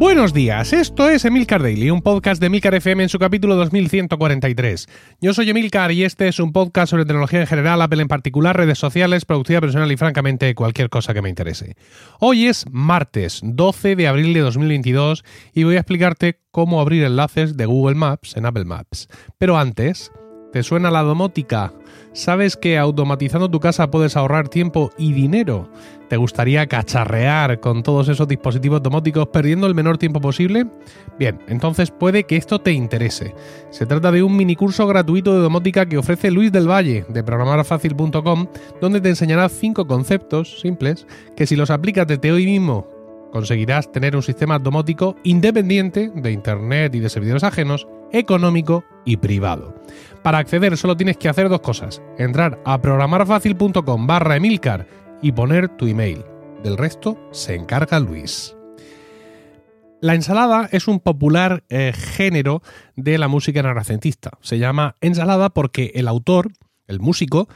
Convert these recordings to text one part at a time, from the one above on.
Buenos días, esto es Emilcar Daily, un podcast de Emilcar FM en su capítulo 2143. Yo soy Emilcar y este es un podcast sobre tecnología en general, Apple en particular, redes sociales, productividad personal y francamente cualquier cosa que me interese. Hoy es martes 12 de abril de 2022 y voy a explicarte cómo abrir enlaces de Google Maps en Apple Maps. Pero antes, ¿te suena la domótica? ¿Sabes que automatizando tu casa puedes ahorrar tiempo y dinero? ¿Te gustaría cacharrear con todos esos dispositivos domóticos perdiendo el menor tiempo posible? Bien, entonces puede que esto te interese. Se trata de un mini curso gratuito de domótica que ofrece Luis del Valle de programarfacil.com, donde te enseñará cinco conceptos simples que si los aplicas desde hoy mismo conseguirás tener un sistema domótico independiente de Internet y de servidores ajenos, económico y privado. Para acceder solo tienes que hacer dos cosas, entrar a programarfacil.com barra Emilcar y poner tu email. Del resto se encarga Luis. La ensalada es un popular eh, género de la música renacentista. Se llama ensalada porque el autor, el músico,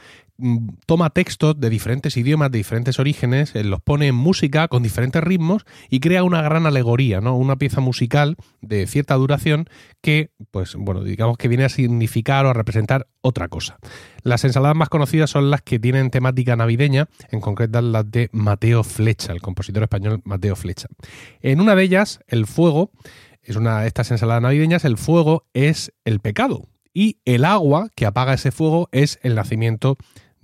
toma textos de diferentes idiomas, de diferentes orígenes, eh, los pone en música con diferentes ritmos y crea una gran alegoría, ¿no? Una pieza musical de cierta duración que, pues, bueno, digamos que viene a significar o a representar otra cosa. Las ensaladas más conocidas son las que tienen temática navideña, en concreto las de Mateo Flecha, el compositor español Mateo Flecha. En una de ellas, el fuego, es una de estas ensaladas navideñas, el fuego es el pecado. Y el agua que apaga ese fuego es el nacimiento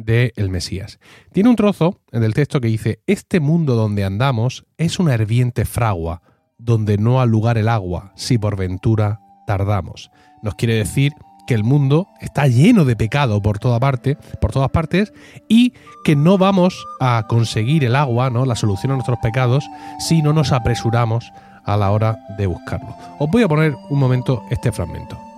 de el Mesías. Tiene un trozo en el texto que dice, este mundo donde andamos es una herviente fragua, donde no ha lugar el agua, si por ventura tardamos. Nos quiere decir que el mundo está lleno de pecado por toda parte, por todas partes, y que no vamos a conseguir el agua, ¿no? la solución a nuestros pecados, si no nos apresuramos a la hora de buscarlo. Os voy a poner un momento este fragmento.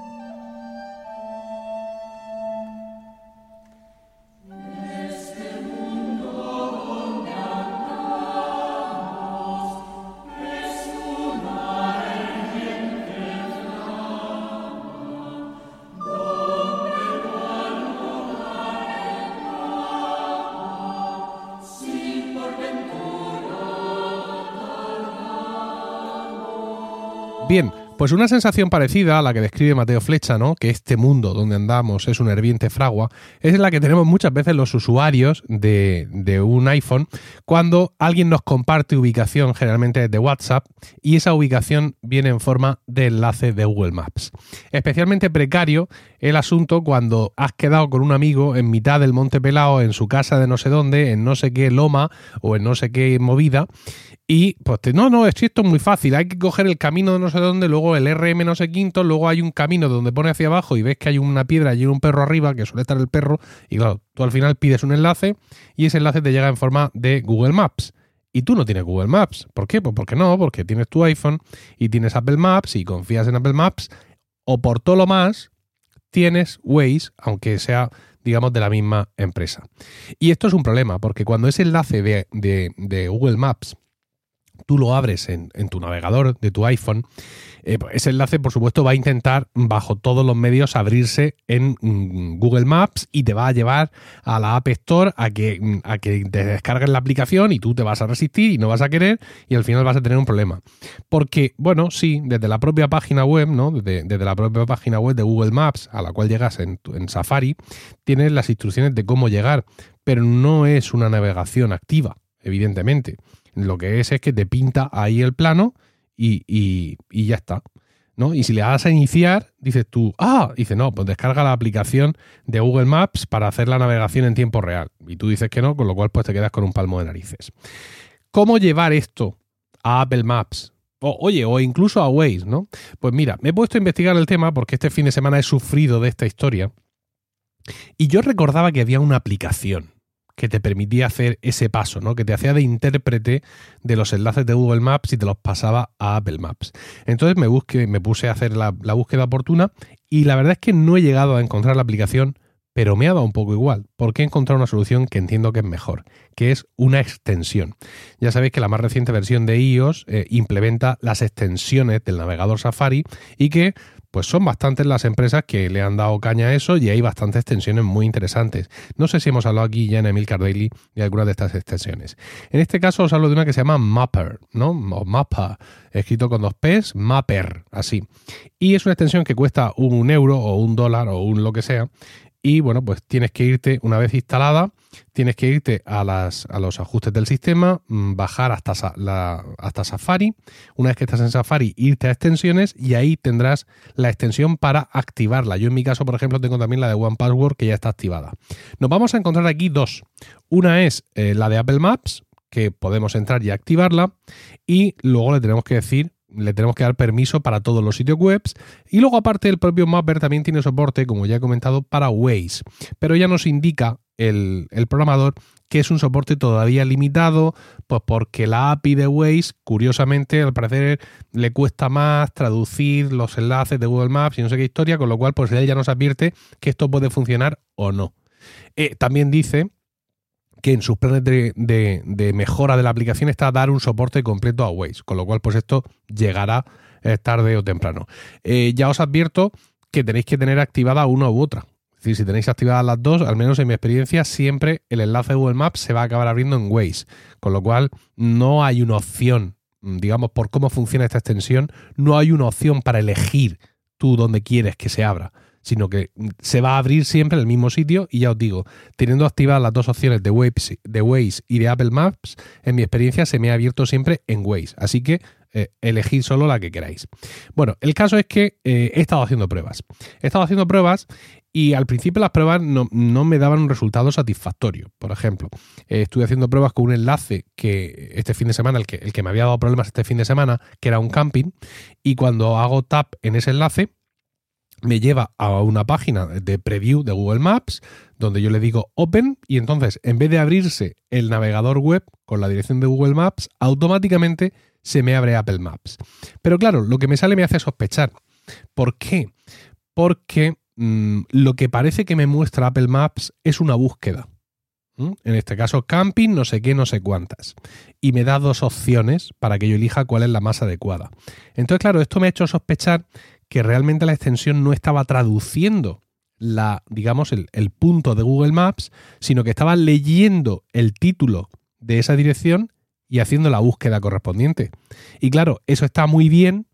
Bien, pues una sensación parecida a la que describe Mateo Flecha, ¿no? Que este mundo donde andamos es una herviente fragua, es la que tenemos muchas veces los usuarios de, de, un iPhone cuando alguien nos comparte ubicación, generalmente de WhatsApp, y esa ubicación viene en forma de enlace de Google Maps. Especialmente precario el asunto cuando has quedado con un amigo en mitad del Monte Pelao, en su casa de no sé dónde, en no sé qué loma o en no sé qué movida, y pues no, no, esto es muy fácil, hay que coger el camino de no sé dónde, luego el RM no sé quinto, luego hay un camino donde pone hacia abajo y ves que hay una piedra y un perro arriba, que suele estar el perro, y claro, tú al final pides un enlace y ese enlace te llega en forma de Google Maps. Y tú no tienes Google Maps. ¿Por qué? Pues porque no, porque tienes tu iPhone y tienes Apple Maps y confías en Apple Maps, o por todo lo más, tienes Waze, aunque sea digamos, de la misma empresa. Y esto es un problema, porque cuando ese enlace de, de, de Google Maps tú lo abres en, tu navegador de tu iPhone, eh, pues ese enlace, por supuesto, va a intentar bajo todos los medios abrirse en mm, Google Maps y te va a llevar a la App Store a que, mm, a que te descargues la aplicación y tú te vas a resistir y no vas a querer y al final vas a tener un problema. Porque, bueno, sí, desde la propia página web, ¿no? Desde, la propia página web de Google Maps a la cual llegas en, en Safari, tienes las instrucciones de cómo llegar, pero no es una navegación activa, evidentemente. Lo que es es que te pinta ahí el plano y, ya está. ¿no? Y si le das a iniciar, dices tú, ah, dice no, pues descarga la aplicación de Google Maps para hacer la navegación en tiempo real. Y tú dices que no, con lo cual pues te quedas con un palmo de narices. ¿Cómo llevar esto a Apple Maps? O, oye, o incluso a Waze, ¿no? Pues mira, me he puesto a investigar el tema porque este fin de semana he sufrido de esta historia. Y yo recordaba que había una aplicación que te permitía hacer ese paso, ¿no? Que te hacía de intérprete de los enlaces de Google Maps y te los pasaba a Apple Maps. Entonces me, busqué, me puse a hacer la, búsqueda oportuna y la verdad es que no he llegado a encontrar la aplicación, pero me ha dado un poco igual, porque he encontrado una solución que entiendo que es mejor, que es una extensión. Ya sabéis que la más reciente versión de iOS eh, implementa las extensiones del navegador Safari y que pues son bastantes las empresas que le han dado caña a eso y hay bastantes extensiones muy interesantes. No sé si hemos hablado aquí ya en Emilcar Daily de algunas de estas extensiones. En este caso os hablo de una que se llama Mapper, ¿no? O Mappa, escrito con dos P's, Mapper, así. Y es una extensión que cuesta un euro o un dólar o un lo que sea y bueno, pues tienes que irte, una vez instalada, tienes que irte a, las, a los ajustes del sistema, mm, bajar hasta, hasta Safari. Una vez que estás en Safari, irte a extensiones y ahí tendrás la extensión para activarla. Yo en mi caso, por ejemplo, tengo también la de One Password que ya está activada. Nos vamos a encontrar aquí dos. Una es eh, la de Apple Maps, que podemos entrar y activarla. Y luego le tenemos que decir le tenemos que dar permiso para todos los sitios web. Y luego, aparte, el propio Mapper también tiene soporte, como ya he comentado, para Waze. Pero ya nos indica el, programador que es un soporte todavía limitado, pues porque la API de Waze, curiosamente, al parecer le cuesta más traducir los enlaces de Google Maps y no sé qué historia, con lo cual, pues él ya nos advierte que esto puede funcionar o no. Eh, también dice que en sus planes de, mejora de la aplicación está dar un soporte completo a Waze, con lo cual pues esto llegará eh, tarde o temprano. Eh, ya os advierto que tenéis que tener activada una u otra. Es decir, si tenéis activadas las dos, al menos en mi experiencia, siempre el enlace de Google Maps se va a acabar abriendo en Waze, con lo cual no hay una opción, digamos, por cómo funciona esta extensión, no hay una opción para elegir tú dónde quieres que se abra sino que se va a abrir siempre en el mismo sitio y ya os digo, teniendo activadas las dos opciones de Waze, de Waze y de Apple Maps, en mi experiencia se me ha abierto siempre en Waze, así que eh, elegid solo la que queráis. Bueno, el caso es que eh, he estado haciendo pruebas. He estado haciendo pruebas y al principio las pruebas no, me daban un resultado satisfactorio. Por ejemplo, eh, estuve haciendo pruebas con un enlace que este fin de semana, el que, el que me había dado problemas este fin de semana, que era un camping, y cuando hago tap en ese enlace, me lleva a una página de preview de Google Maps donde yo le digo open y entonces en vez de abrirse el navegador web con la dirección de Google Maps, automáticamente se me abre Apple Maps. Pero claro, lo que me sale me hace sospechar. ¿Por qué? Porque mm, lo que parece que me muestra Apple Maps es una búsqueda. En este caso, camping, no sé qué, no sé cuántas. Y me da dos opciones para que yo elija cuál es la más adecuada. Entonces, claro, esto me ha hecho sospechar que realmente la extensión no estaba traduciendo la, digamos, el, punto de Google Maps, sino que estaba leyendo el título de esa dirección y haciendo la búsqueda correspondiente. Y claro, eso está muy bien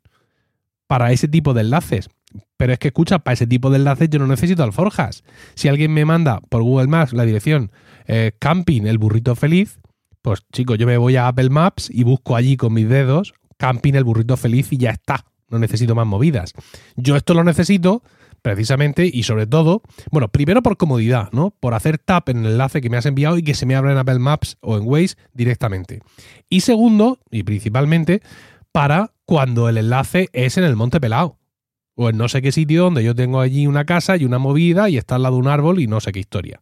para ese tipo de enlaces. Pero es que escucha, para ese tipo de enlaces yo no necesito alforjas. Si alguien me manda por Google Maps la dirección eh, camping el burrito feliz, pues chicos, yo me voy a Apple Maps y busco allí con mis dedos camping el burrito feliz y ya está no necesito más movidas. Yo esto lo necesito precisamente y sobre todo, bueno, primero por comodidad, ¿no? Por hacer tap en el enlace que me has enviado y que se me abra en Apple Maps o en Waze directamente. Y segundo, y principalmente, para cuando el enlace es en el Monte Pelado. O en no sé qué sitio donde yo tengo allí una casa y una movida y está al lado de un árbol y no sé qué historia.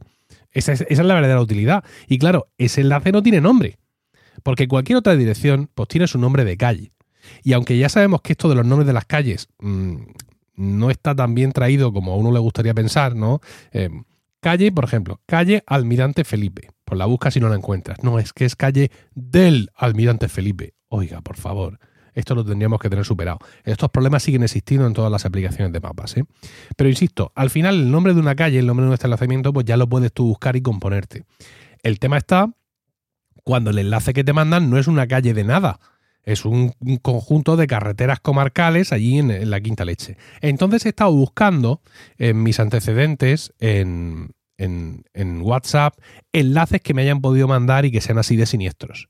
Esa es, esa es la verdadera utilidad. Y claro, ese enlace no tiene nombre. Porque cualquier otra dirección, pues tiene su nombre de calle. Y aunque ya sabemos que esto de los nombres de las calles mm, no está tan bien traído como a uno le gustaría pensar, ¿no? Eh, calle, por ejemplo, calle Almirante Felipe. Pues la buscas y no la encuentras. No, es que es calle del Almirante Felipe. Oiga, por favor. Esto lo tendríamos que tener superado. Estos problemas siguen existiendo en todas las aplicaciones de mapas. ¿eh? Pero insisto, al final el nombre de una calle, el nombre de un establecimiento, pues ya lo puedes tú buscar y componerte. El tema está cuando el enlace que te mandan no es una calle de nada, es un, conjunto de carreteras comarcales allí en, la Quinta Leche. Entonces he estado buscando en mis antecedentes, en, WhatsApp, enlaces que me hayan podido mandar y que sean así de siniestros.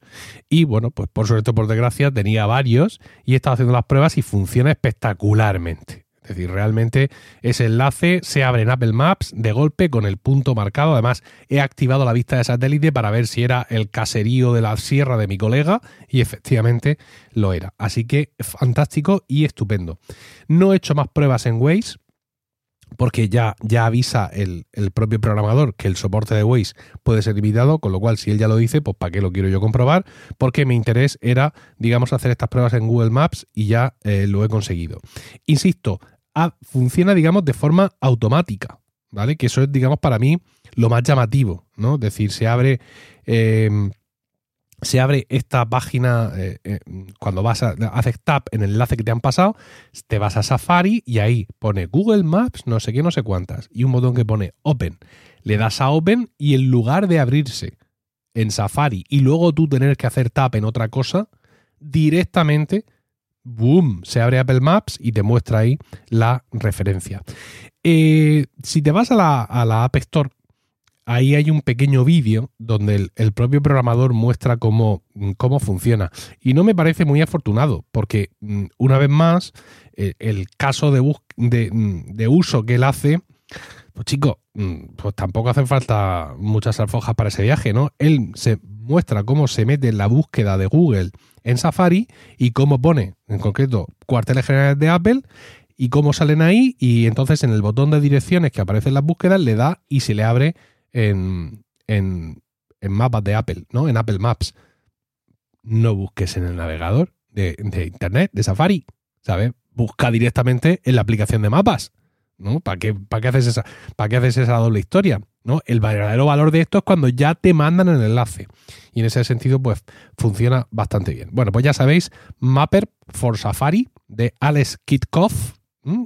Y bueno, pues por suerte, por desgracia, tenía varios y he estado haciendo las pruebas y funciona espectacularmente. Es decir, realmente ese enlace se abre en Apple Maps de golpe con el punto marcado. Además, he activado la vista de satélite para ver si era el caserío de la sierra de mi colega y efectivamente lo era. Así que fantástico y estupendo. No he hecho más pruebas en Waze porque ya, ya avisa el, el, propio programador que el soporte de Waze puede ser limitado, con lo cual si él ya lo dice, pues ¿para qué lo quiero yo comprobar? Porque mi interés era, digamos, hacer estas pruebas en Google Maps y ya eh, lo he conseguido. Insisto, funciona, digamos, de forma automática, ¿vale? Que eso es, digamos, para mí lo más llamativo, ¿no? Es decir, se abre, em, se abre esta página, eh, eh, cuando vas a hacer tap en el enlace que te han pasado, te vas a Safari y ahí pone Google Maps, no sé qué, no sé cuántas, y un botón que pone Open. Le das a Open y en lugar de abrirse en Safari y luego tú tener que hacer tap en otra cosa, directamente, boom, se abre Apple Maps y te muestra ahí la referencia. Eh, si te vas a la, a la App Store ahí hay un pequeño vídeo donde el, propio programador muestra cómo, cómo, funciona. Y no me parece muy afortunado, porque mm, una vez más, eh, el, caso de, mm, de, uso que él hace, pues chico, mm, pues tampoco hacen falta muchas alfojas para ese viaje, ¿no? Él se muestra cómo se mete en la búsqueda de Google en Safari y cómo pone, en concreto, cuarteles generales de Apple y cómo salen ahí y entonces en el botón de direcciones que aparece en las búsquedas le da y se le abre en, en, mapas de Apple, ¿no? En Apple Maps. No busques en el navegador de, Internet, de Safari, ¿sabes? Busca directamente en la aplicación de mapas, ¿no? ¿Para qué, para qué, esa, ¿Para qué haces esa doble historia? ¿No? El verdadero valor de esto es cuando ya te mandan el enlace. Y en ese sentido, pues funciona bastante bien. Bueno, pues ya sabéis, Mapper for Safari de Alex Kitkoff,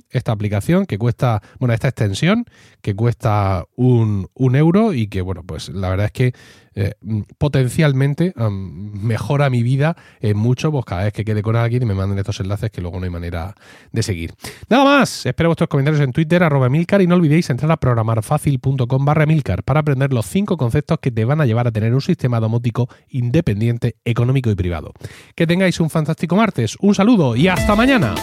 esta aplicación que cuesta, bueno, esta extensión que cuesta un, euro y que, bueno, pues la verdad es que eh, potencialmente mejora mi vida en mucho, pues cada vez que quede con alguien y me manden estos enlaces que luego no hay manera de seguir. Nada más, espero vuestros comentarios en Twitter, arroba Milcar y no olvidéis entrar a programarfacil.com barra Milcar para aprender los cinco conceptos que te van a llevar a tener un sistema domótico independiente, económico y privado. Que tengáis un fantástico martes, un saludo y hasta mañana.